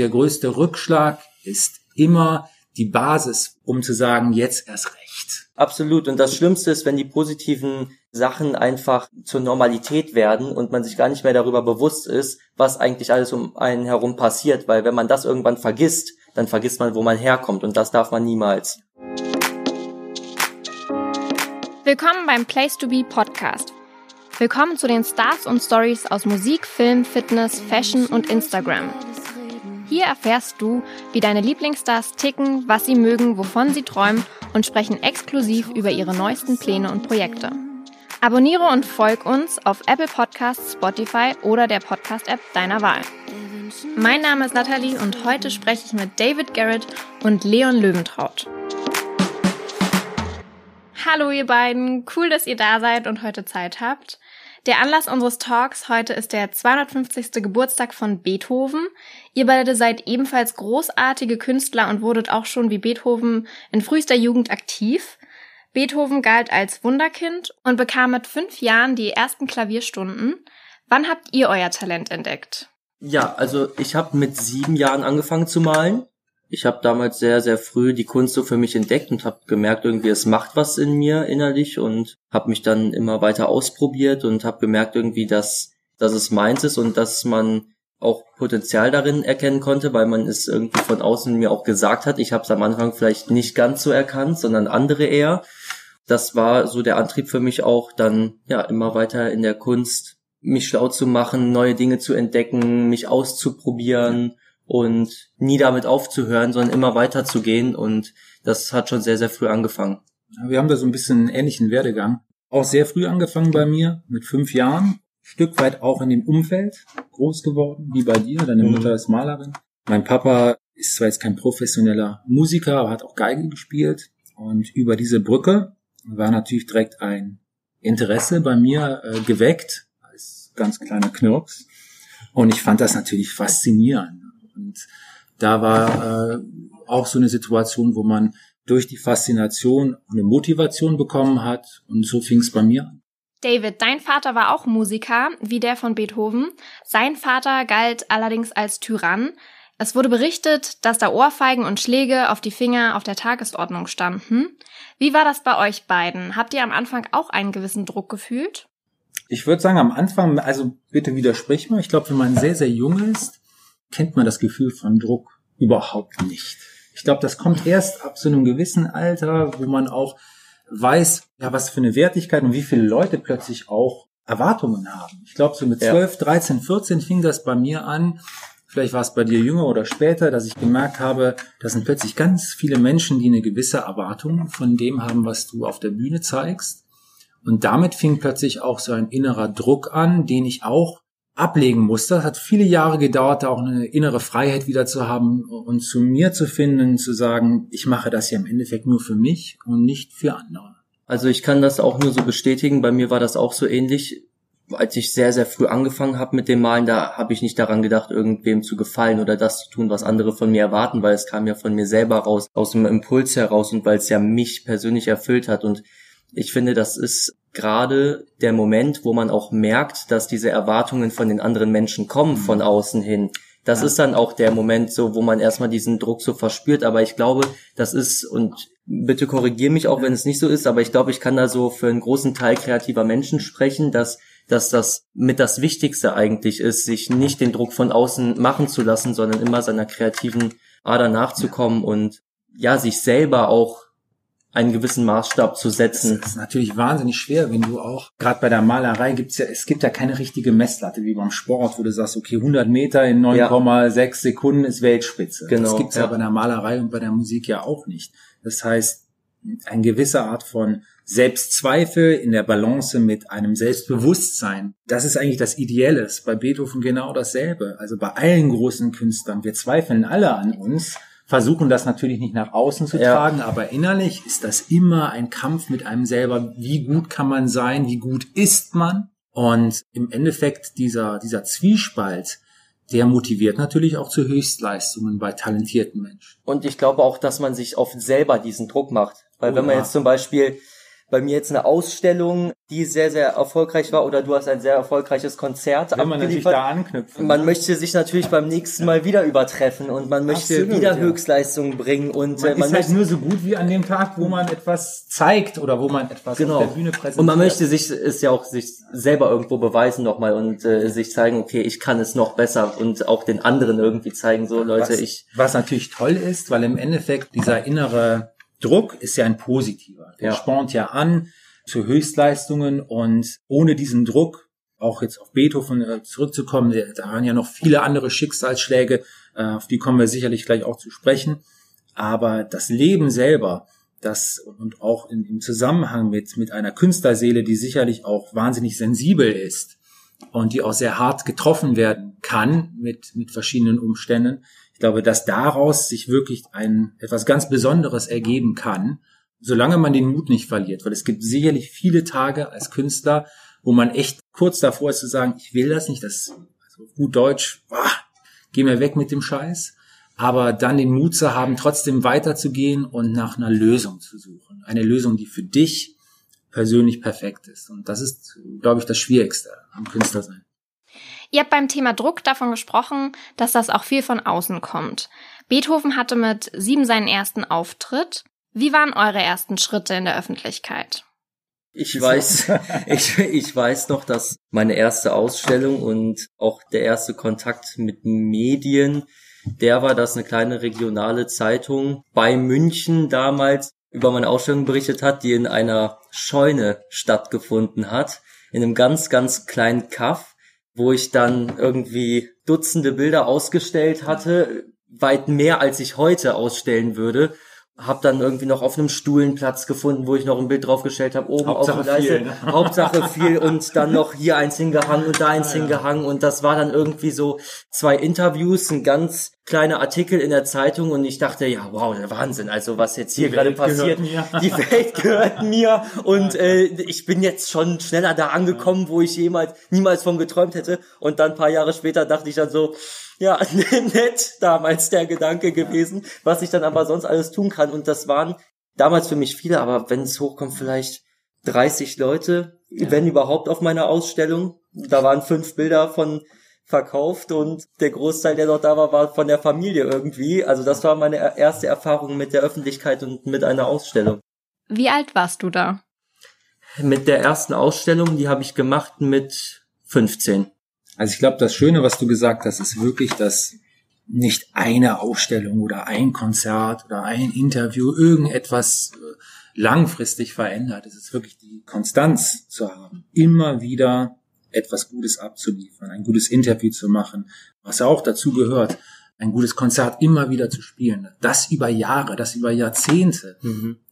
der größte Rückschlag ist immer die Basis, um zu sagen, jetzt erst recht. Absolut. Und das Schlimmste ist, wenn die positiven Sachen einfach zur Normalität werden und man sich gar nicht mehr darüber bewusst ist, was eigentlich alles um einen herum passiert. Weil wenn man das irgendwann vergisst, dann vergisst man, wo man herkommt. Und das darf man niemals. Willkommen beim Place to Be Podcast. Willkommen zu den Stars und Stories aus Musik, Film, Fitness, Fashion und Instagram. Hier erfährst du, wie deine Lieblingsstars ticken, was sie mögen, wovon sie träumen und sprechen exklusiv über ihre neuesten Pläne und Projekte. Abonniere und folg uns auf Apple Podcasts, Spotify oder der Podcast-App deiner Wahl. Mein Name ist Nathalie und heute spreche ich mit David Garrett und Leon Löwentraut. Hallo ihr beiden, cool, dass ihr da seid und heute Zeit habt. Der Anlass unseres Talks heute ist der 250. Geburtstag von Beethoven. Ihr beide seid ebenfalls großartige Künstler und wurdet auch schon wie Beethoven in frühester Jugend aktiv. Beethoven galt als Wunderkind und bekam mit fünf Jahren die ersten Klavierstunden. Wann habt ihr euer Talent entdeckt? Ja, also ich habe mit sieben Jahren angefangen zu malen ich habe damals sehr, sehr früh die Kunst so für mich entdeckt und habe gemerkt, irgendwie es macht was in mir innerlich und habe mich dann immer weiter ausprobiert und habe gemerkt irgendwie, dass, dass es meins ist und dass man auch Potenzial darin erkennen konnte, weil man es irgendwie von außen mir auch gesagt hat. Ich habe es am Anfang vielleicht nicht ganz so erkannt, sondern andere eher. Das war so der Antrieb für mich auch, dann ja immer weiter in der Kunst mich schlau zu machen, neue Dinge zu entdecken, mich auszuprobieren und nie damit aufzuhören, sondern immer weiter zu gehen und das hat schon sehr, sehr früh angefangen. Wir haben da so ein bisschen einen ähnlichen Werdegang. Auch sehr früh angefangen bei mir, mit fünf Jahren. Stück weit auch in dem Umfeld groß geworden, wie bei dir. Deine mhm. Mutter ist Malerin. Mein Papa ist zwar jetzt kein professioneller Musiker, aber hat auch Geige gespielt. Und über diese Brücke war natürlich direkt ein Interesse bei mir äh, geweckt, als ganz kleiner Knirps. Und ich fand das natürlich faszinierend. Und da war äh, auch so eine Situation, wo man durch die Faszination eine Motivation bekommen hat. Und so fing es bei mir an. David, dein Vater war auch Musiker, wie der von Beethoven. Sein Vater galt allerdings als Tyrann. Es wurde berichtet, dass da Ohrfeigen und Schläge auf die Finger auf der Tagesordnung standen. Wie war das bei euch beiden? Habt ihr am Anfang auch einen gewissen Druck gefühlt? Ich würde sagen, am Anfang, also bitte widersprich mir. Ich glaube, wenn man sehr, sehr jung ist, kennt man das Gefühl von Druck überhaupt nicht. Ich glaube, das kommt erst ab so einem gewissen Alter, wo man auch weiß, ja, was für eine Wertigkeit und wie viele Leute plötzlich auch Erwartungen haben. Ich glaube, so mit 12, 13, 14 fing das bei mir an. Vielleicht war es bei dir jünger oder später, dass ich gemerkt habe, da sind plötzlich ganz viele Menschen, die eine gewisse Erwartung von dem haben, was du auf der Bühne zeigst. Und damit fing plötzlich auch so ein innerer Druck an, den ich auch ablegen musste. Es hat viele Jahre gedauert, da auch eine innere Freiheit wieder zu haben und zu mir zu finden, zu sagen, ich mache das ja im Endeffekt nur für mich und nicht für andere. Also ich kann das auch nur so bestätigen. Bei mir war das auch so ähnlich. Als ich sehr, sehr früh angefangen habe mit dem Malen, da habe ich nicht daran gedacht, irgendwem zu gefallen oder das zu tun, was andere von mir erwarten, weil es kam ja von mir selber raus, aus dem Impuls heraus und weil es ja mich persönlich erfüllt hat. Und ich finde, das ist gerade der Moment, wo man auch merkt, dass diese Erwartungen von den anderen Menschen kommen von mhm. außen hin. Das ja. ist dann auch der Moment so, wo man erstmal diesen Druck so verspürt. Aber ich glaube, das ist, und bitte korrigier mich auch, wenn es nicht so ist, aber ich glaube, ich kann da so für einen großen Teil kreativer Menschen sprechen, dass dass das mit das Wichtigste eigentlich ist, sich nicht den Druck von außen machen zu lassen, sondern immer seiner kreativen Ader nachzukommen und ja, sich selber auch einen gewissen Maßstab zu setzen. Das ist natürlich wahnsinnig schwer, wenn du auch, gerade bei der Malerei gibt's ja, es gibt ja keine richtige Messlatte wie beim Sport, wo du sagst, okay, 100 Meter in 9,6 ja. Sekunden ist Weltspitze. Genau, das gibt's ja. ja bei der Malerei und bei der Musik ja auch nicht. Das heißt, eine gewisse Art von Selbstzweifel in der Balance mit einem Selbstbewusstsein. Das ist eigentlich das Ideelle. Bei Beethoven genau dasselbe. Also bei allen großen Künstlern. Wir zweifeln alle an uns versuchen das natürlich nicht nach außen zu tragen, ja. aber innerlich ist das immer ein Kampf mit einem selber. Wie gut kann man sein? Wie gut ist man? Und im Endeffekt dieser, dieser Zwiespalt, der motiviert natürlich auch zu Höchstleistungen bei talentierten Menschen. Und ich glaube auch, dass man sich oft selber diesen Druck macht. Weil oh, wenn man jetzt zum Beispiel bei mir jetzt eine Ausstellung, die sehr, sehr erfolgreich war oder du hast ein sehr erfolgreiches Konzert Will man natürlich da anknüpfen. Man möchte sich natürlich beim nächsten Mal wieder übertreffen und man möchte Absolut, wieder ja. Höchstleistungen bringen und man äh, man ist halt nur so gut wie an dem Tag, wo man etwas zeigt oder wo man etwas Genau. auf der Bühne präsentiert. Und man möchte sich es ja auch sich selber irgendwo beweisen nochmal und äh, sich zeigen, okay, ich kann es noch besser und auch den anderen irgendwie zeigen, so Leute, was, ich was natürlich toll ist, weil im Endeffekt dieser innere Druck ist ja ein positiver. Der Ja. spornt ja an zu Höchstleistungen und ohne diesen Druck, auch jetzt auf Beethoven äh, zurückzukommen, da waren ja noch viele andere Schicksalsschläge, äh, auf die kommen wir sicherlich gleich auch zu sprechen. Aber das Leben selber, das und auch in, im Zusammenhang mit, mit einer Künstlerseele, die sicherlich auch wahnsinnig sensibel ist und die auch sehr hart getroffen werden kann mit, mit verschiedenen Umständen. Ich glaube, dass daraus sich wirklich ein, etwas ganz Besonderes ergeben kann, solange man den Mut nicht verliert. Weil es gibt sicherlich viele Tage als Künstler, wo man echt kurz davor ist zu sagen, ich will das nicht, das, also gut Deutsch, ah, geh mir weg mit dem Scheiß. Aber dann den Mut zu haben, trotzdem weiterzugehen und nach einer Lösung zu suchen. Eine Lösung, die für dich persönlich perfekt ist. Und das ist, glaube ich, das Schwierigste am Künstler sein. Ihr habt beim Thema Druck davon gesprochen, dass das auch viel von außen kommt. Beethoven hatte mit sieben seinen ersten Auftritt. Wie waren eure ersten Schritte in der Öffentlichkeit? Ich weiß, ich, ich weiß noch, dass meine erste Ausstellung und auch der erste Kontakt mit Medien, der war, dass eine kleine regionale Zeitung bei München damals über meine Ausstellung berichtet hat, die in einer Scheune stattgefunden hat, in einem ganz, ganz kleinen Kaff, wo ich dann irgendwie Dutzende Bilder ausgestellt hatte, weit mehr als ich heute ausstellen würde. Hab dann irgendwie noch auf einem Stuhl einen Platz gefunden, wo ich noch ein Bild draufgestellt habe, oben Hauptsache auf der Leiste. viel, ne? Hauptsache viel und dann noch hier eins hingehangen und da eins hingehangen. Und das war dann irgendwie so zwei Interviews, ein ganz kleiner Artikel in der Zeitung. Und ich dachte, ja wow, der Wahnsinn, also was jetzt hier gerade passiert, mir. die Welt gehört mir. Und äh, ich bin jetzt schon schneller da angekommen, wo ich jemals niemals von geträumt hätte. Und dann ein paar Jahre später dachte ich dann so, ja, nett damals der Gedanke gewesen, was ich dann aber sonst alles tun kann und das waren damals für mich viele, aber wenn es hochkommt, vielleicht 30 Leute, wenn überhaupt auf meiner Ausstellung. Da waren fünf Bilder von verkauft und der Großteil, der noch da war, war von der Familie irgendwie. Also das war meine erste Erfahrung mit der Öffentlichkeit und mit einer Ausstellung. Wie alt warst du da? Mit der ersten Ausstellung, die habe ich gemacht mit 15. Also ich glaube, das Schöne, was du gesagt hast, ist wirklich, dass nicht eine Ausstellung oder ein Konzert oder ein Interview irgendetwas äh, langfristig verändert. Es ist wirklich die Konstanz zu haben, immer wieder etwas Gutes abzuliefern, ein gutes Interview zu machen, was ja auch dazu gehört, ein gutes Konzert immer wieder zu spielen. Das über Jahre, das über Jahrzehnte,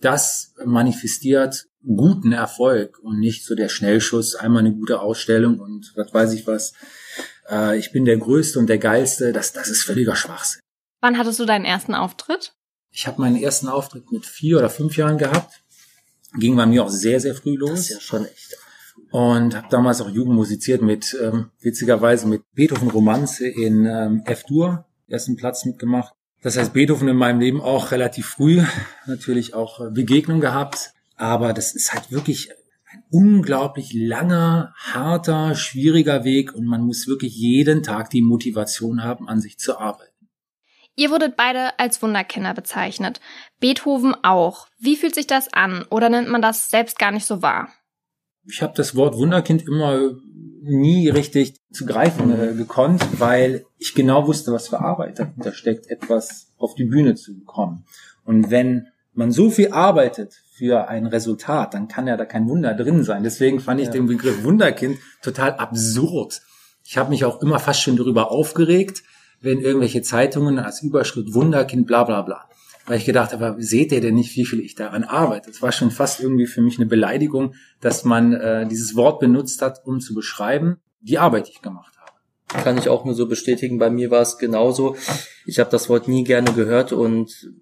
das manifestiert guten Erfolg und nicht so der Schnellschuss, einmal eine gute Ausstellung und was weiß ich was. Äh, ich bin der Größte und der Geilste. Das, das ist völliger Schwachsinn. Wann hattest du deinen ersten Auftritt? Ich habe meinen ersten Auftritt mit vier oder fünf Jahren gehabt. Ging bei mir auch sehr, sehr früh Das los. ist ja schon echt. und habe damals auch Jugend musiziert mit, ähm, witzigerweise mit Beethoven Romanze in ähm, F-Dur, ersten Platz mitgemacht. Das heißt, Beethoven in meinem Leben auch relativ früh natürlich auch äh, Begegnung gehabt. Aber das ist halt wirklich ein unglaublich langer, harter, schwieriger Weg und man muss wirklich jeden Tag die Motivation haben, an sich zu arbeiten. Ihr wurdet beide als Wunderkinder bezeichnet. Beethoven auch. Wie fühlt sich das an? Oder nimmt man das selbst gar nicht so wahr? Ich habe das Wort Wunderkind immer nie richtig zu greifen äh, gekonnt, weil ich genau wusste, was für Arbeit dahinter steckt, etwas auf die Bühne zu bekommen. Und wenn man so viel arbeitet für ein Resultat, dann kann ja da kein Wunder drin sein. Deswegen fand ich Ja. den Begriff Wunderkind total absurd. Ich habe mich auch immer fast schon darüber aufgeregt, wenn irgendwelche Zeitungen als Überschrift Wunderkind bla bla bla. Weil ich gedacht habe, seht ihr denn nicht, wie viel ich daran arbeite? Es war schon fast irgendwie für mich eine Beleidigung, dass man äh, dieses Wort benutzt hat, um zu beschreiben, die Arbeit, die ich gemacht habe. Kann ich auch nur so bestätigen. Bei mir war es genauso. Ich habe das Wort nie gerne gehört und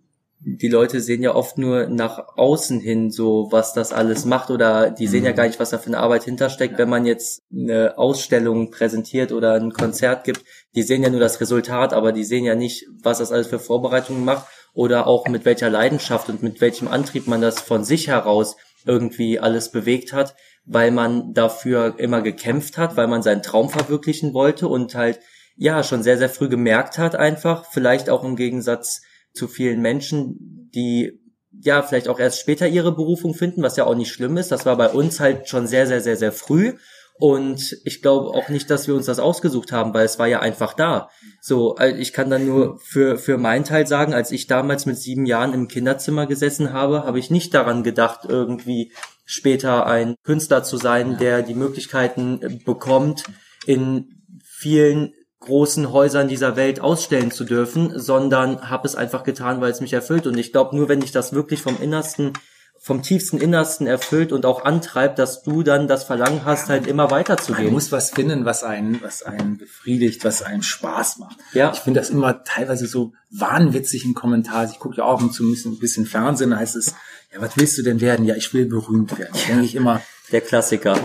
die Leute sehen ja oft nur nach außen hin so, was das alles macht oder die sehen ja gar nicht, was da für eine Arbeit hintersteckt. Wenn man jetzt eine Ausstellung präsentiert oder ein Konzert gibt, die sehen ja nur das Resultat, aber die sehen ja nicht, was das alles für Vorbereitungen macht oder auch mit welcher Leidenschaft und mit welchem Antrieb man das von sich heraus irgendwie alles bewegt hat, weil man dafür immer gekämpft hat, weil man seinen Traum verwirklichen wollte und halt ja schon sehr, sehr früh gemerkt hat einfach, vielleicht auch im Gegensatz zu vielen Menschen, die ja vielleicht auch erst später ihre Berufung finden, was ja auch nicht schlimm ist. Das war bei uns halt schon sehr, sehr, sehr, sehr früh. Und ich glaube auch nicht, dass wir uns das ausgesucht haben, weil es war ja einfach da. So, äh, ich kann dann nur für, für meinen Teil sagen, als ich damals mit sieben Jahren im Kinderzimmer gesessen habe, habe ich nicht daran gedacht, irgendwie später ein Künstler zu sein, der die Möglichkeiten bekommt, in vielen großen Häusern dieser Welt ausstellen zu dürfen, sondern habe es einfach getan, weil es mich erfüllt. Und ich glaube, nur wenn ich das wirklich vom Innersten, vom tiefsten Innersten erfüllt und auch antreibt, dass du dann das Verlangen hast, halt immer weiterzugehen. Man muss was finden, was einen, was einen befriedigt, was einen Spaß macht. Ja. Ich finde das immer teilweise so wahnwitzig im Kommentar. Ich gucke ja auch zu ein bisschen Fernsehen, da heißt es, ja, was willst du denn werden? Ja, ich will berühmt werden. Da denke ich immer, Der Klassiker.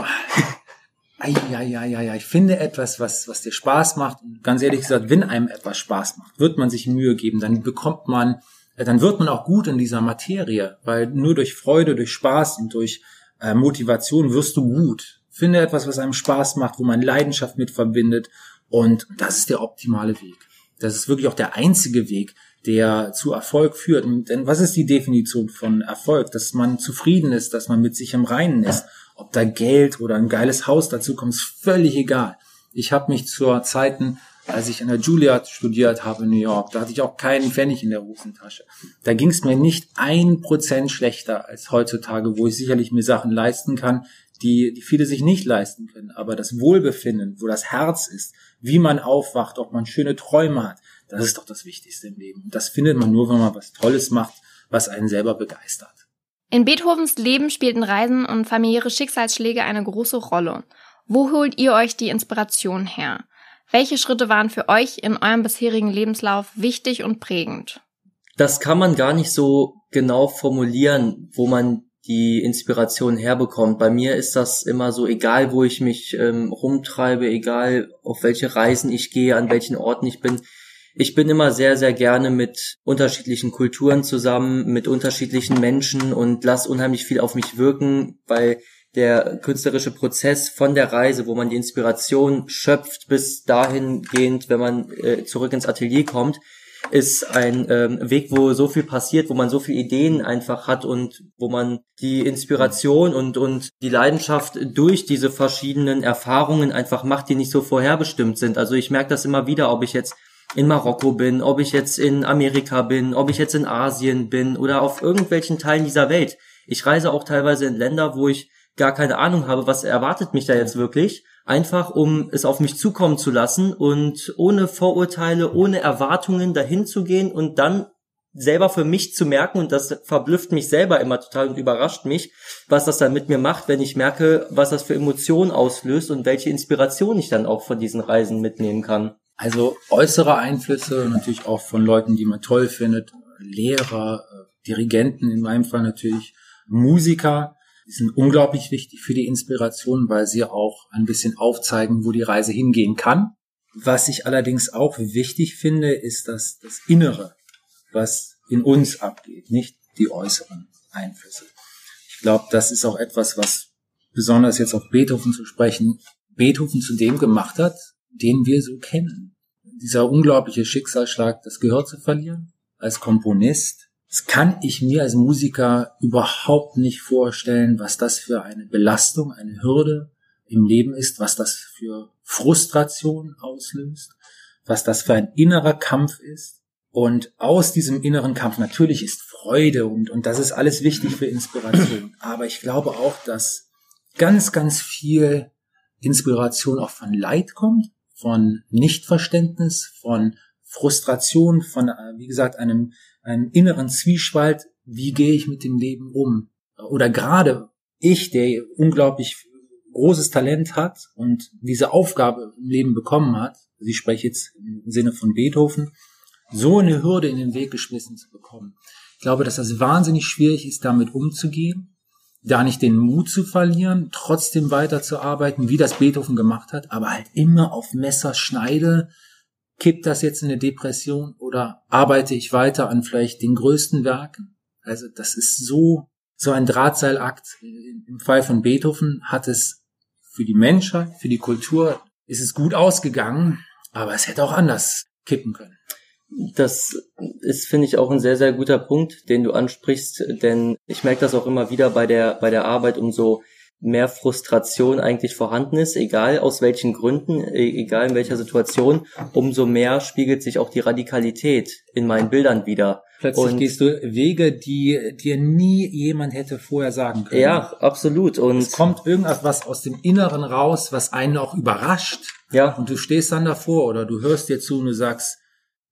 Ja, ja, ja, ja, ich finde etwas, was, was dir Spaß macht. Und ganz ehrlich gesagt, wenn einem etwas Spaß macht, wird man sich Mühe geben, dann bekommt man, äh, dann wird man auch gut in dieser Materie, weil nur durch Freude, durch Spaß und durch äh, Motivation wirst du gut. Finde etwas, was einem Spaß macht, wo man Leidenschaft mit verbindet und das ist der optimale Weg. Das ist wirklich auch der einzige Weg, der zu Erfolg führt. Denn was ist die Definition von Erfolg? Dass man zufrieden ist, dass man mit sich im Reinen ist. Ob da Geld oder ein geiles Haus dazu kommt, ist völlig egal. Ich habe mich zur Zeiten, als ich an der Juilliard studiert habe in New York, da hatte ich auch keinen Pfennig in der Hosentasche. Da ging es mir nicht ein Prozent schlechter als heutzutage, wo ich sicherlich mir Sachen leisten kann, die, die viele sich nicht leisten können. Aber das Wohlbefinden, wo das Herz ist, wie man aufwacht, ob man schöne Träume hat, das ist doch das Wichtigste im Leben. Und das findet man nur, wenn man was Tolles macht, was einen selber begeistert. In Beethovens Leben spielten Reisen und familiäre Schicksalsschläge eine große Rolle. Wo holt ihr euch die Inspiration her? Welche Schritte waren für euch in eurem bisherigen Lebenslauf wichtig und prägend? Das kann man gar nicht so genau formulieren, wo man die Inspiration herbekommt. Bei mir ist das immer so, egal wo ich mich ähm, rumtreibe, egal auf welche Reisen ich gehe, an welchen Orten ich bin, ich bin immer sehr, sehr gerne mit unterschiedlichen Kulturen zusammen, mit unterschiedlichen Menschen und lass unheimlich viel auf mich wirken, weil der künstlerische Prozess von der Reise, wo man die Inspiration schöpft, bis dahingehend, wenn man äh, zurück ins Atelier kommt, ist ein ähm, Weg, wo so viel passiert, wo man so viele Ideen einfach hat und wo man die Inspiration und, und die Leidenschaft durch diese verschiedenen Erfahrungen einfach macht, die nicht so vorherbestimmt sind. Also ich merke das immer wieder, ob ich jetzt in Marokko bin, ob ich jetzt in Amerika bin, ob ich jetzt in Asien bin oder auf irgendwelchen Teilen dieser Welt. Ich reise auch teilweise in Länder, wo ich gar keine Ahnung habe, was erwartet mich da jetzt wirklich, einfach um es auf mich zukommen zu lassen und ohne Vorurteile, ohne Erwartungen dahin zu gehen und dann selber für mich zu merken, und das verblüfft mich selber immer total und überrascht mich, was das dann mit mir macht, wenn ich merke, was das für Emotionen auslöst und welche Inspiration ich dann auch von diesen Reisen mitnehmen kann. Also äußere Einflüsse natürlich auch von Leuten, die man toll findet, Lehrer, äh, Dirigenten, in meinem Fall natürlich Musiker, die sind unglaublich wichtig für die Inspiration, weil sie auch ein bisschen aufzeigen, wo die Reise hingehen kann. Was ich allerdings auch wichtig finde, ist dass das Innere, was in uns abgeht, nicht die äußeren Einflüsse. Ich glaube, das ist auch etwas, was besonders jetzt auf Beethoven zu sprechen, Beethoven zu dem gemacht hat, den wir so kennen. Dieser unglaubliche Schicksalsschlag, das Gehör zu verlieren, als Komponist, das kann ich mir als Musiker überhaupt nicht vorstellen, was das für eine Belastung, eine Hürde im Leben ist, was das für Frustration auslöst, was das für ein innerer Kampf ist. Und aus diesem inneren Kampf natürlich ist Freude und, und das ist alles wichtig für Inspiration. Aber ich glaube auch, dass ganz, ganz viel Inspiration auch von Leid kommt, von Nichtverständnis, von Frustration, von, äh, wie gesagt, einem, einem inneren Zwiespalt. Wie gehe ich mit dem Leben um? Oder gerade ich, der unglaublich großes Talent hat und diese Aufgabe im Leben bekommen hat, ich spreche jetzt im Sinne von Beethoven, so eine Hürde in den Weg geschmissen zu bekommen. Ich glaube, dass das wahnsinnig schwierig ist, damit umzugehen da nicht den Mut zu verlieren, trotzdem weiterzuarbeiten, wie das Beethoven gemacht hat, aber halt immer auf Messerschneide, kippt das jetzt in eine Depression oder arbeite ich weiter an vielleicht den größten Werken? Also das ist so, so ein Drahtseilakt im Fall von Beethoven hat es für die Menschheit, für die Kultur, ist es gut ausgegangen, aber es hätte auch anders kippen können. Das ist, finde ich, auch ein sehr, sehr guter Punkt, den du ansprichst, denn ich merke das auch immer wieder bei der, bei der Arbeit, umso mehr Frustration eigentlich vorhanden ist, egal aus welchen Gründen, e-, egal in welcher Situation, umso mehr spiegelt sich auch die Radikalität in meinen Bildern wieder. Plötzlich und gehst du Wege, die dir nie jemand hätte vorher sagen können. Ja, absolut. Und es kommt irgendwas aus dem Inneren raus, was einen auch überrascht. Ja. Und du stehst dann davor oder du hörst dir zu und du sagst,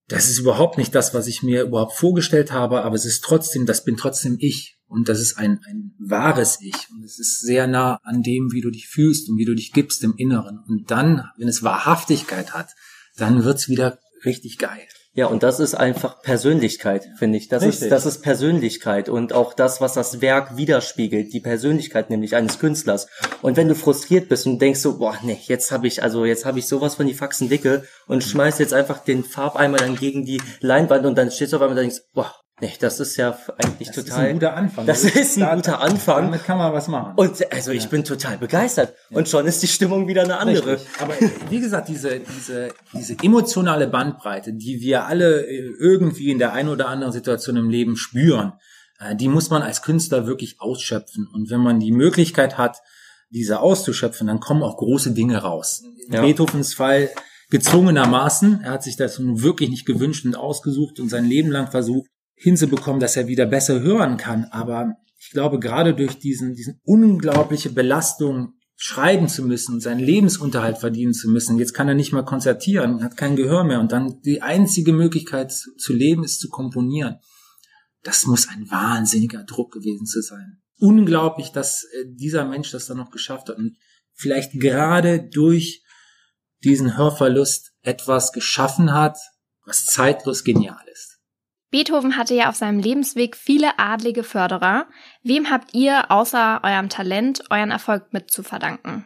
das ist überhaupt nicht das, was ich mir überhaupt vorgestellt habe, aber es ist trotzdem, das bin trotzdem ich. Und das ist ein, ein wahres Ich. Und es ist sehr nah an dem, wie du dich fühlst und wie du dich gibst im Inneren. Und dann, wenn es Wahrhaftigkeit hat, dann wird's wieder richtig geil. Ja, und das ist einfach Persönlichkeit, finde ich. Das ist, das ist Persönlichkeit und auch das, was das Werk widerspiegelt, die Persönlichkeit nämlich eines Künstlers. Und wenn du frustriert bist und denkst so, boah, nee, jetzt habe ich, also jetzt habe ich sowas von die Faxen dicke und schmeißt jetzt einfach den Farbeimer dann gegen die Leinwand und dann stehst du auf einmal und denkst, boah, Nee, das ist ja eigentlich das total. Das ist ein guter Anfang. Das ist ein guter Anfang. Damit kann man was machen. Und also ich ja. bin total begeistert. Ja. Und schon ist die Stimmung wieder eine andere. Richtig. Aber wie gesagt, diese, diese, diese emotionale Bandbreite, die wir alle äh, irgendwie in der einen oder anderen Situation im Leben spüren, äh, die muss man als Künstler wirklich ausschöpfen. Und wenn man die Möglichkeit hat, diese auszuschöpfen, dann kommen auch große Dinge raus. In ja. Beethovens Fall gezwungenermaßen. Er hat sich das nun wirklich nicht gewünscht und ausgesucht und sein Leben lang versucht hinzubekommen, dass er wieder besser hören kann. Aber ich glaube, gerade durch diesen, diesen unglaubliche Belastung schreiben zu müssen, seinen Lebensunterhalt verdienen zu müssen. Jetzt kann er nicht mal konzertieren, hat kein Gehör mehr und dann die einzige Möglichkeit zu leben ist zu komponieren. Das muss ein wahnsinniger Druck gewesen zu sein. Unglaublich, dass äh, dieser Mensch das dann noch geschafft hat und vielleicht gerade durch diesen Hörverlust etwas geschaffen hat, was zeitlos genial. Beethoven hatte ja auf seinem Lebensweg viele adlige Förderer. Wem habt ihr außer eurem Talent euren Erfolg mit zu verdanken?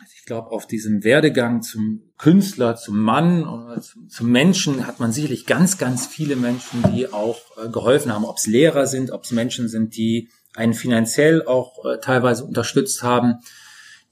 Also ich glaube, auf diesem Werdegang zum Künstler, zum Mann oder zum, Menschen hat man sicherlich ganz, ganz viele Menschen, die auch äh, geholfen haben, ob es Lehrer sind, ob es Menschen sind, die einen finanziell auch äh, teilweise unterstützt haben,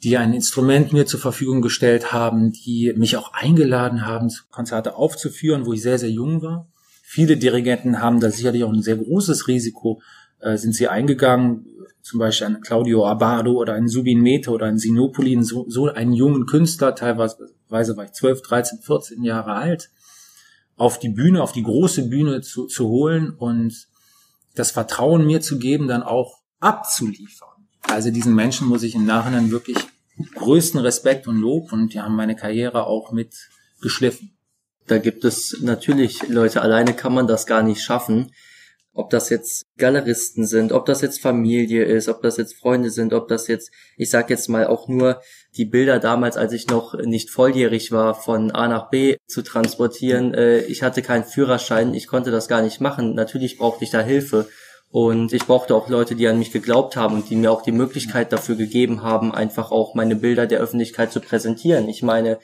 die ein Instrument mir zur Verfügung gestellt haben, die mich auch eingeladen haben, Konzerte aufzuführen, wo ich sehr, sehr jung war. Viele Dirigenten haben da sicherlich auch ein sehr großes Risiko, äh, sind sie eingegangen, zum Beispiel an Claudio Abado oder ein Subin Mete oder ein Sinopolin, so, so einen jungen Künstler, teilweise war ich 12, 13, 14 Jahre alt, auf die Bühne, auf die große Bühne zu, zu holen und das Vertrauen mir zu geben, dann auch abzuliefern. Also diesen Menschen muss ich im Nachhinein wirklich größten Respekt und Lob und die haben meine Karriere auch mit geschliffen. Da gibt es natürlich Leute, alleine kann man das gar nicht schaffen. Ob das jetzt Galeristen sind, ob das jetzt Familie ist, ob das jetzt Freunde sind, ob das jetzt, ich sag jetzt mal auch nur die Bilder damals, als ich noch nicht volljährig war, von A nach B zu transportieren. Äh, ich hatte keinen Führerschein, ich konnte das gar nicht machen. Natürlich brauchte ich da Hilfe. Und ich brauchte auch Leute, die an mich geglaubt haben und die mir auch die Möglichkeit dafür gegeben haben, einfach auch meine Bilder der Öffentlichkeit zu präsentieren. Ich meine,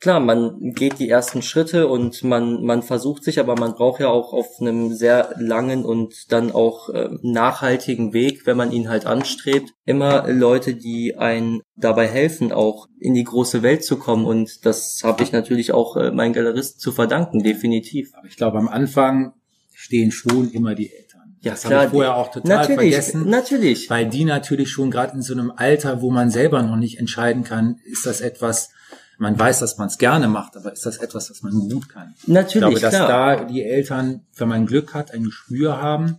klar, man geht die ersten Schritte und man, man versucht sich, aber man braucht ja auch auf einem sehr langen und dann auch äh, nachhaltigen Weg, wenn man ihn halt anstrebt, immer Leute, die einen dabei helfen, auch in die große Welt zu kommen. Und das habe ich natürlich auch äh, meinen Galeristen zu verdanken, definitiv. Aber ich glaube, am Anfang stehen schon immer die Eltern. Ja, das habe ich vorher auch total natürlich, vergessen. Natürlich. Weil die natürlich schon gerade in so einem Alter, wo man selber noch nicht entscheiden kann, ist das etwas, man weiß, dass man es gerne macht, aber ist das etwas, was man gut kann? Natürlich. Ich glaube, dass klar. da die Eltern, wenn man Glück hat, ein Gespür haben,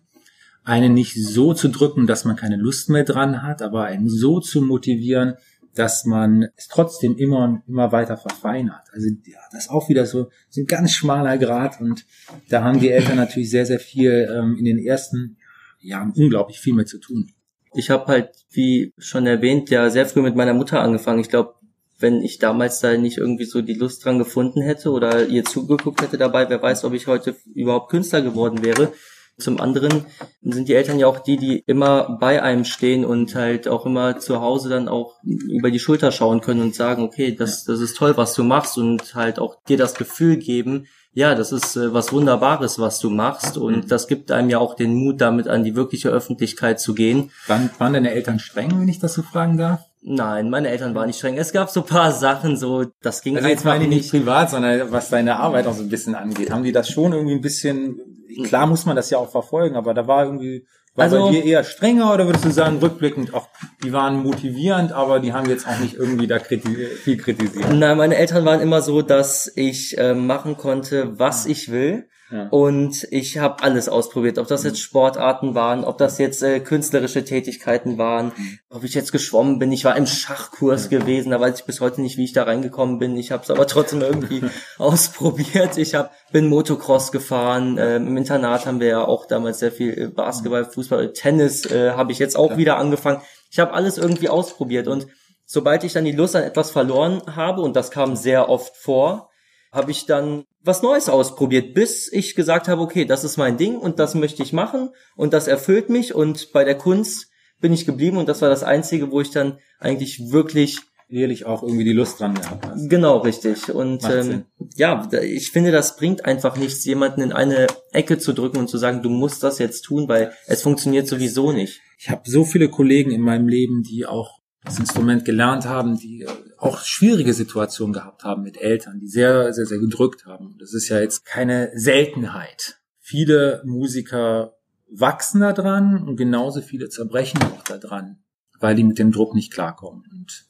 einen nicht so zu drücken, dass man keine Lust mehr dran hat, aber einen so zu motivieren, dass man es trotzdem immer und immer weiter verfeinert. Also ja, das ist auch wieder so, so ein ganz schmaler Grad und da haben die Eltern natürlich sehr, sehr viel ähm, in den ersten Jahren unglaublich viel mit zu tun. Ich habe halt, wie schon erwähnt, ja sehr früh mit meiner Mutter angefangen. Ich glaube, wenn ich damals da nicht irgendwie so die Lust dran gefunden hätte oder ihr zugeguckt hätte dabei, wer weiß, ob ich heute überhaupt Künstler geworden wäre. Zum anderen sind die Eltern ja auch die, die immer bei einem stehen und halt auch immer zu Hause dann auch über die Schulter schauen können und sagen, okay, das, das ist toll, was du machst und halt auch dir das Gefühl geben, ja, das ist äh, was Wunderbares, was du machst und Mhm. das gibt einem ja auch den Mut, damit an die wirkliche Öffentlichkeit zu gehen. Waren, waren deine Eltern streng, wenn ich das so fragen darf? Nein, meine Eltern waren nicht streng. Es gab so paar Sachen, so das ging Also jetzt einfach meine ich nicht nicht. privat, sondern was deine Arbeit auch so ein bisschen angeht. Haben die das schon irgendwie ein bisschen, klar muss man das ja auch verfolgen, aber da war irgendwie, war Also- bei dir eher strenger oder würdest du sagen, rückblickend, auch die waren motivierend, aber die haben jetzt auch nicht irgendwie da kriti viel kritisiert? Nein, meine Eltern waren immer so, dass ich äh, machen konnte, was ich will. Ja. Und ich habe alles ausprobiert, ob das jetzt Sportarten waren, ob das jetzt äh, künstlerische Tätigkeiten waren, ob ich jetzt geschwommen bin. Ich war im Schachkurs gewesen, da weiß ich bis heute nicht, wie ich da reingekommen bin. Ich habe es aber trotzdem irgendwie ausprobiert. Ich hab, bin Motocross gefahren. Ähm, Im Internat haben wir ja auch damals sehr viel äh, Basketball, Fußball, Tennis äh, habe ich jetzt auch wieder angefangen. Ich habe alles irgendwie ausprobiert und sobald ich dann die Lust an etwas verloren habe, und das kam sehr oft vor, habe ich dann was Neues ausprobiert, bis ich gesagt habe, okay, das ist mein Ding und das möchte ich machen und das erfüllt mich und bei der Kunst bin ich geblieben und das war das Einzige, wo ich dann eigentlich wirklich Ehrlich auch irgendwie die Lust dran gehabt hast. genau richtig und ähm, ja, ich finde, das bringt einfach nichts, jemanden in eine Ecke zu drücken und zu sagen, du musst das jetzt tun, weil es funktioniert sowieso nicht. Ich habe so viele Kollegen in meinem Leben, die auch das Instrument gelernt haben, die äh, auch schwierige Situationen gehabt haben mit Eltern, die sehr, sehr, sehr gedrückt haben. Das ist ja jetzt keine Seltenheit. Viele Musiker wachsen da dran und genauso viele zerbrechen auch da dran, weil die mit dem Druck nicht klarkommen. Und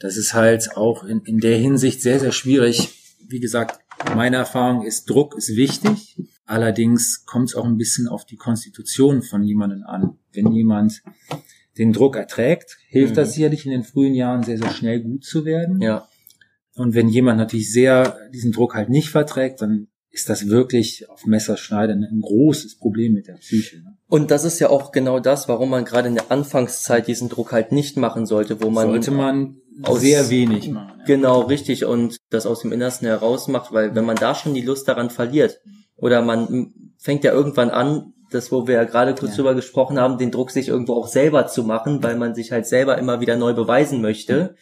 das ist halt auch in, in der Hinsicht sehr, sehr schwierig. Wie gesagt, meine Erfahrung ist, Druck ist wichtig. Allerdings kommt es auch ein bisschen auf die Konstitution von jemandem an. Wenn jemand den Druck erträgt, hilft Mhm. das sicherlich in den frühen Jahren sehr, sehr schnell gut zu werden. Ja, Und wenn jemand natürlich sehr diesen Druck halt nicht verträgt, dann ist das wirklich auf Messerschneide ein großes Problem mit der Psyche. ne? und das ist ja auch genau das, warum man gerade in der Anfangszeit diesen Druck halt nicht machen sollte, wo man Sollte man aus- sehr wenig machen. ja. Genau, richtig. Und das aus dem Innersten heraus macht, weil wenn man da schon die Lust daran verliert, oder man fängt ja irgendwann an, das, wo wir ja gerade kurz Ja. drüber gesprochen haben, den Druck sich irgendwo auch selber zu machen, weil man sich halt selber immer wieder neu beweisen möchte.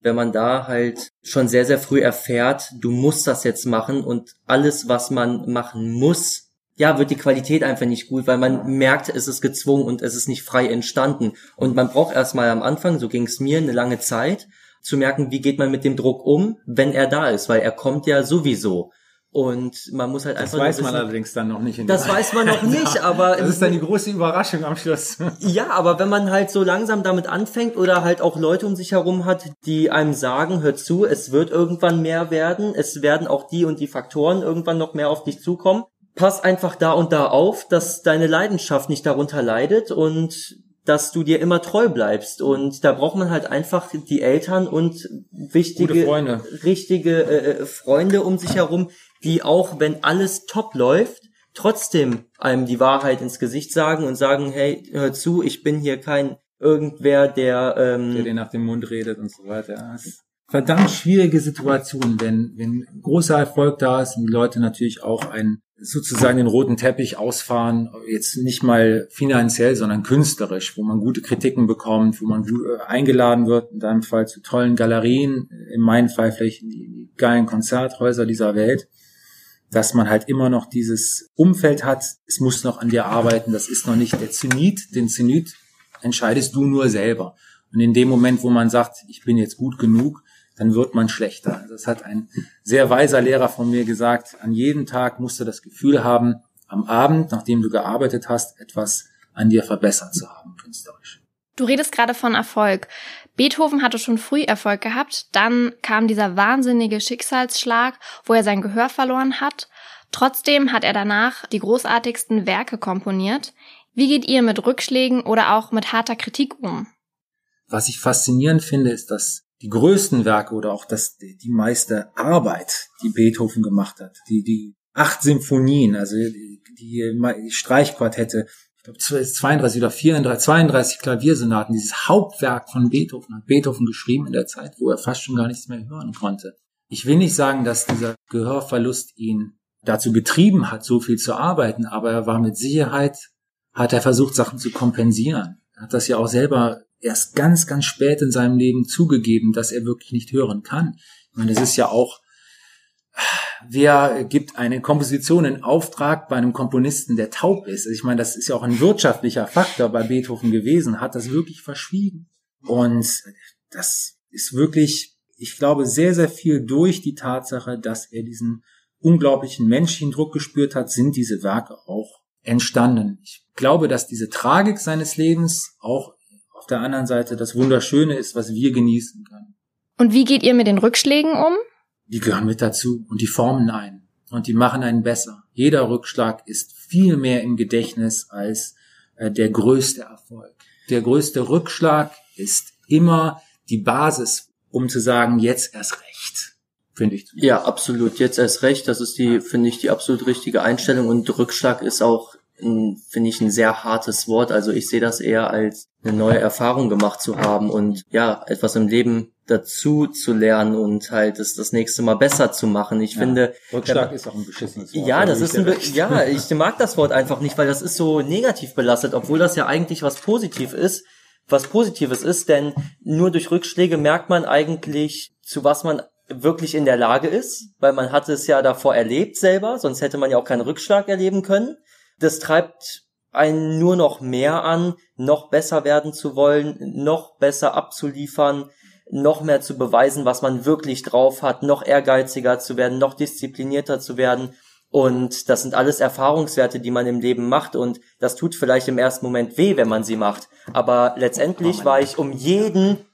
Wenn man da halt schon sehr, sehr früh erfährt, du musst das jetzt machen und alles, was man machen muss, ja, wird die Qualität einfach nicht gut, weil man merkt, es ist gezwungen und es ist nicht frei entstanden. Und man braucht erstmal am Anfang, so ging es mir, eine lange Zeit, zu merken, wie geht man mit dem Druck um, wenn er da ist, weil er kommt ja sowieso. Und man muss halt Das einfach nur weiß man wissen- allerdings dann noch nicht. In das weiß man noch nicht, aber Das ist dann die große Überraschung am Schluss. ja, aber wenn man halt so langsam damit anfängt oder halt auch Leute um sich herum hat, die einem sagen, hör zu, es wird irgendwann mehr werden, es werden auch die und die Faktoren irgendwann noch mehr auf dich zukommen. Pass einfach da und da auf, dass deine Leidenschaft nicht darunter leidet und dass du dir immer treu bleibst. Und da braucht man halt einfach die Eltern und wichtige, Freunde. richtige äh, Freunde um sich herum, die auch, wenn alles top läuft, trotzdem einem die Wahrheit ins Gesicht sagen und sagen, hey, hör zu, ich bin hier kein irgendwer, der, ähm, der dir nach dem Mund redet und so weiter. Verdammt schwierige Situation, wenn, wenn großer Erfolg da ist und die Leute natürlich auch einen sozusagen den roten Teppich ausfahren, jetzt nicht mal finanziell, sondern künstlerisch, wo man gute Kritiken bekommt, wo man äh, eingeladen wird, in deinem Fall zu tollen Galerien, in meinem Fall vielleicht in die geilen Konzerthäuser dieser Welt, dass man halt immer noch dieses Umfeld hat, es muss noch an dir arbeiten, das ist noch nicht der Zenit, den Zenit entscheidest du nur selber. Und in dem Moment, wo man sagt, ich bin jetzt gut genug, dann wird man schlechter. Also Das hat ein sehr weiser Lehrer von mir gesagt. An jedem Tag musst du das Gefühl haben, am Abend, nachdem du gearbeitet hast, etwas an dir verbessert zu haben, künstlerisch. Du redest gerade von Erfolg. Beethoven hatte schon früh Erfolg gehabt, dann kam dieser wahnsinnige Schicksalsschlag, wo er sein Gehör verloren hat. Trotzdem hat er danach die großartigsten Werke komponiert. Wie geht ihr mit Rückschlägen oder auch mit harter Kritik um? Was ich faszinierend finde, ist, dass die größten Werke oder auch das, die, meiste Arbeit, die Beethoven gemacht hat, die, die acht Symphonien, also die, die Streichquartette, ich glaube 32 oder 34, 32 Klaviersonaten, dieses Hauptwerk von Beethoven hat Beethoven geschrieben in der Zeit, wo er fast schon gar nichts mehr hören konnte. Ich will nicht sagen, dass dieser Gehörverlust ihn dazu getrieben hat, so viel zu arbeiten, aber er war mit Sicherheit, hat er versucht, Sachen zu kompensieren. Er hat das ja auch selber erst ganz, ganz spät in seinem Leben zugegeben, dass er wirklich nicht hören kann. Ich meine, das ist ja auch, wer gibt eine Komposition in Auftrag bei einem Komponisten, der taub ist? Ich meine, das ist ja auch ein wirtschaftlicher Faktor bei Beethoven gewesen, hat das wirklich verschwiegen. Und das ist wirklich, ich glaube, sehr, sehr viel durch die Tatsache, dass er diesen unglaublichen menschlichen Druck gespürt hat, sind diese Werke auch entstanden. Ich glaube, dass diese Tragik seines Lebens auch auf der anderen Seite das Wunderschöne ist, was wir genießen können. Und wie geht ihr mit den Rückschlägen um? Die gehören mit dazu und die formen einen und die machen einen besser. Jeder Rückschlag ist viel mehr im Gedächtnis als äh, der größte Erfolg. Der größte Rückschlag ist immer die Basis, um zu sagen, jetzt erst recht finde ich. Ja, absolut. Jetzt erst recht. Das ist die, finde ich, die absolut richtige Einstellung. Und Rückschlag ist auch, finde ich, ein sehr hartes Wort. Also ich sehe das eher als eine neue Erfahrung gemacht zu haben und ja, etwas im Leben dazu zu lernen und halt das das nächste Mal besser zu machen. Ich ja, finde Rückschlag ist auch ein beschissenes Wort. Ja, das ist ein ja, ich mag das Wort einfach nicht, weil das ist so negativ belastet, obwohl das ja eigentlich was positiv ist, was positives ist, denn nur durch Rückschläge merkt man eigentlich, zu was man wirklich in der Lage ist, weil man hatte es ja davor erlebt selber, sonst hätte man ja auch keinen Rückschlag erleben können. Das treibt einen nur noch mehr an, noch besser werden zu wollen, noch besser abzuliefern, noch mehr zu beweisen, was man wirklich drauf hat, noch ehrgeiziger zu werden, noch disziplinierter zu werden. Und das sind alles Erfahrungswerte, die man im Leben macht. Und das tut vielleicht im ersten Moment weh, wenn man sie macht. Aber letztendlich war ich um jeden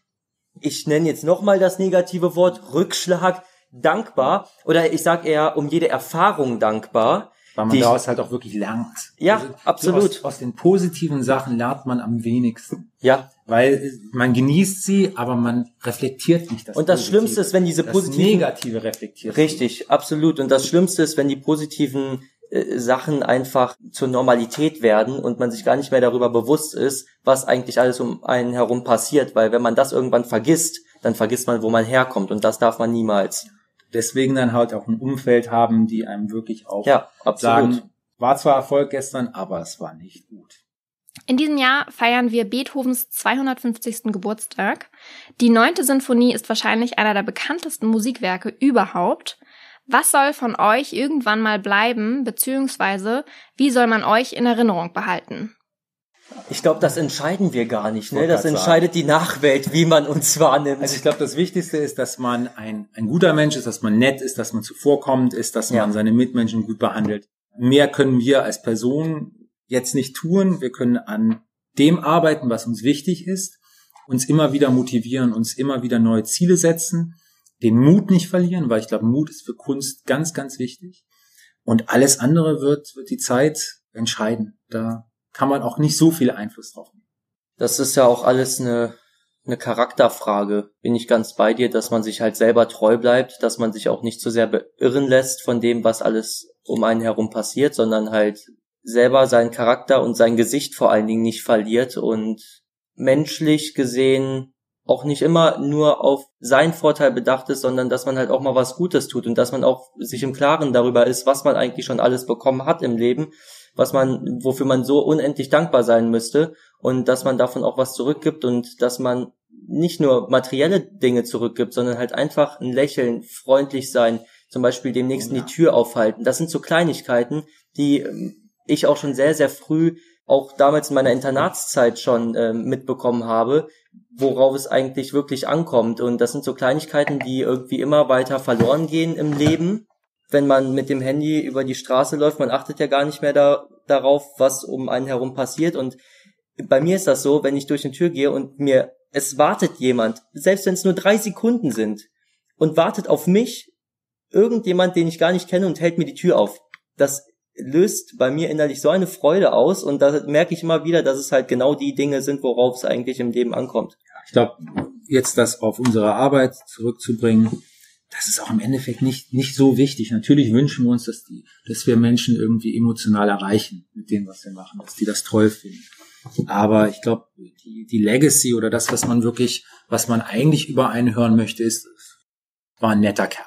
ich nenne jetzt nochmal das negative Wort, Rückschlag, dankbar. Oder ich sage eher um jede Erfahrung dankbar. Weil man daraus halt auch wirklich lernt. Ja, also, absolut. Aus, aus, den positiven Sachen lernt man am wenigsten. Ja. Weil man genießt sie, aber man reflektiert nicht das Und das Positive. Schlimmste ist, wenn diese positiven... Das Negative reflektiert. Richtig, absolut. Und das Schlimmste ist, wenn die positiven äh, Sachen einfach zur Normalität werden und man sich gar nicht mehr darüber bewusst ist, was eigentlich alles um einen herum passiert, weil wenn man das irgendwann vergisst, dann vergisst man, wo man herkommt und das darf man niemals. Deswegen dann halt auch ein Umfeld haben, die einem wirklich auch ja, absolut. sagen, war zwar Erfolg gestern, aber es war nicht gut. In diesem Jahr feiern wir Beethovens 250. Geburtstag. Die neunte Sinfonie ist wahrscheinlich einer der bekanntesten Musikwerke überhaupt. Was soll von euch irgendwann mal bleiben, beziehungsweise wie soll man euch in Erinnerung behalten? Ich glaube, das entscheiden wir gar nicht. Ne? Das entscheidet die Nachwelt, wie man uns wahrnimmt. Also ich glaube, das Wichtigste ist, dass man ein, ein guter Mensch ist, dass man nett ist, dass man zuvorkommend ist, dass man ja. seine Mitmenschen gut behandelt. Mehr können wir als Person jetzt nicht tun. Wir können an dem arbeiten, was uns wichtig ist, uns immer wieder motivieren, uns immer wieder neue Ziele setzen den Mut nicht verlieren, weil ich glaube, Mut ist für Kunst ganz, ganz wichtig. Und alles andere wird, wird die Zeit entscheiden. Da kann man auch nicht so viel Einfluss drauf nehmen. Das ist ja auch alles eine, eine Charakterfrage. Bin ich ganz bei dir, dass man sich halt selber treu bleibt, dass man sich auch nicht so sehr beirren lässt von dem, was alles um einen herum passiert, sondern halt selber seinen Charakter und sein Gesicht vor allen Dingen nicht verliert und menschlich gesehen auch nicht immer nur auf seinen Vorteil bedacht ist, sondern dass man halt auch mal was Gutes tut und dass man auch sich im Klaren darüber ist, was man eigentlich schon alles bekommen hat im Leben, was man, wofür man so unendlich dankbar sein müsste und dass man davon auch was zurückgibt und dass man nicht nur materielle Dinge zurückgibt, sondern halt einfach ein Lächeln, freundlich sein, zum Beispiel dem Nächsten die Tür aufhalten. Das sind so Kleinigkeiten, die ähm, ich auch schon sehr, sehr früh auch damals in meiner Internatszeit schon äh, mitbekommen habe, worauf es eigentlich wirklich ankommt. Und das sind so Kleinigkeiten, die irgendwie immer weiter verloren gehen im Leben. Wenn man mit dem Handy über die Straße läuft, man achtet ja gar nicht mehr da, darauf, was um einen herum passiert. Und bei mir ist das so, wenn ich durch eine Tür gehe und mir, es wartet jemand, selbst wenn es nur drei Sekunden sind, und wartet auf mich, irgendjemand, den ich gar nicht kenne und hält mir die Tür auf. Das löst bei mir innerlich so eine Freude aus und da merke ich immer wieder, dass es halt genau die Dinge sind, worauf es eigentlich im Leben ankommt. Ich glaube, jetzt das auf unsere Arbeit zurückzubringen, das ist auch im Endeffekt nicht, nicht so wichtig. Natürlich wünschen wir uns, dass die, dass wir Menschen irgendwie emotional erreichen mit dem, was wir machen, dass die das toll finden. Aber ich glaube, die, die Legacy oder das, was man wirklich, was man eigentlich über einen hören möchte, ist, war ein netter Kerl,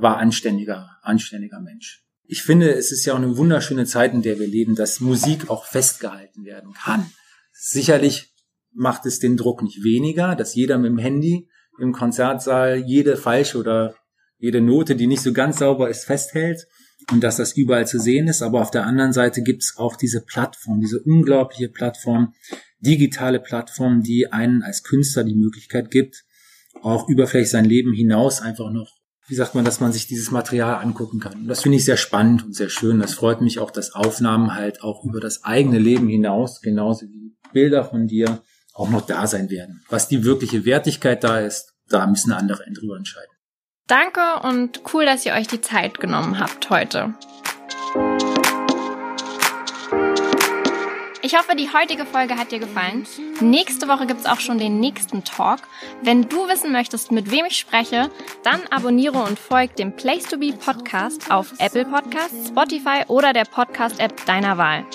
war anständiger, anständiger Mensch ich finde, es ist ja auch eine wunderschöne Zeit, in der wir leben, dass Musik auch festgehalten werden kann. Sicherlich macht es den Druck nicht weniger, dass jeder mit dem Handy im Konzertsaal jede falsche oder jede Note, die nicht so ganz sauber ist, festhält und dass das überall zu sehen ist. Aber auf der anderen Seite gibt es auch diese Plattform, diese unglaubliche Plattform, digitale Plattform, die einen als Künstler die Möglichkeit gibt, auch über vielleicht sein Leben hinaus einfach noch, wie sagt man, dass man sich dieses Material angucken kann. Und das finde ich sehr spannend und sehr schön. Das freut mich auch, dass Aufnahmen halt auch über das eigene Leben hinaus, genauso wie Bilder von dir, auch noch da sein werden. Was die wirkliche Wertigkeit da ist, da müssen andere drüber entscheiden. Danke und cool, dass ihr euch die Zeit genommen habt heute. Ich hoffe, die heutige Folge hat dir gefallen. Nächste Woche gibt's auch schon den nächsten Talk. Wenn du wissen möchtest, mit wem ich spreche, dann abonniere und folg dem Place to Be Podcast auf Apple Podcasts, Spotify oder der Podcast-App deiner Wahl.